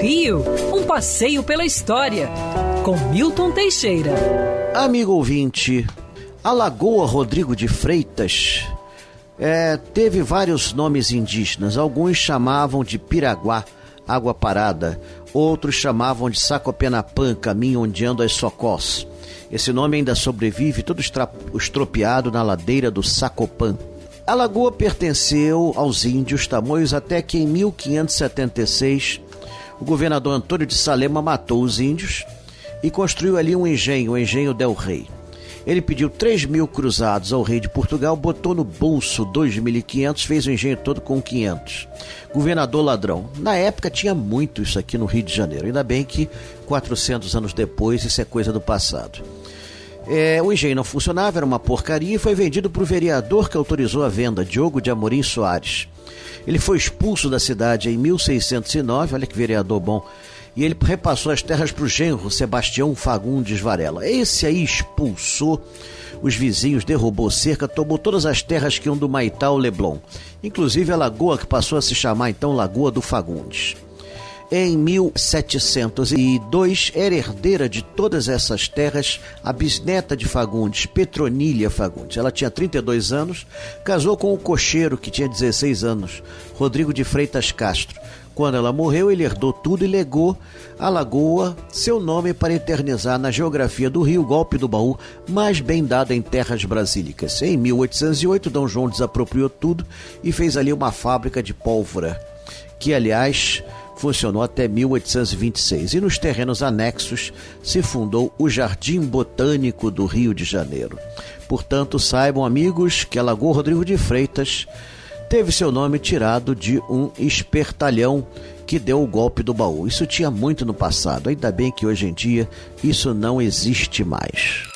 Rio, um passeio pela história, com Milton Teixeira. Amigo ouvinte, a Lagoa Rodrigo de Freitas é, teve vários nomes indígenas. Alguns chamavam de Piraguá, água parada. Outros chamavam de Sacopenapã, caminho onde andam as socós. Esse nome ainda sobrevive todo estropiado na ladeira do Sacopã. A lagoa pertenceu aos índios tamoios até que em 1576 o governador Antônio de Salema matou os índios e construiu ali um engenho, o Engenho Del Rei. Ele pediu 3 mil cruzados ao rei de Portugal, botou no bolso 2.500, fez o engenho todo com 500. Governador ladrão. Na época tinha muito isso aqui no Rio de Janeiro. Ainda bem que 400 anos depois isso é coisa do passado. É, o engenho não funcionava, era uma porcaria e foi vendido para o vereador que autorizou a venda, Diogo de Amorim Soares. Ele foi expulso da cidade em 1609, olha que vereador bom, e ele repassou as terras para o genro Sebastião Fagundes Varela. Esse aí expulsou os vizinhos, derrubou cerca, tomou todas as terras que iam do Maitá ao Leblon, inclusive a lagoa que passou a se chamar então Lagoa do Fagundes. Em 1702, era herdeira de todas essas terras a bisneta de Fagundes, Petronília Fagundes. Ela tinha 32 anos, casou com o cocheiro, que tinha 16 anos, Rodrigo de Freitas Castro. Quando ela morreu, ele herdou tudo e legou à lagoa seu nome para eternizar na geografia do Rio Golpe do Baú, mais bem dado em terras brasílicas. Em 1808, Dom João desapropriou tudo e fez ali uma fábrica de pólvora, que aliás funcionou até 1826 e nos terrenos anexos se fundou o Jardim Botânico do Rio de Janeiro. Portanto, saibam, amigos, que a Lagoa Rodrigo de Freitas teve seu nome tirado de um espertalhão que deu o golpe do baú. Isso tinha muito no passado, ainda bem que hoje em dia isso não existe mais.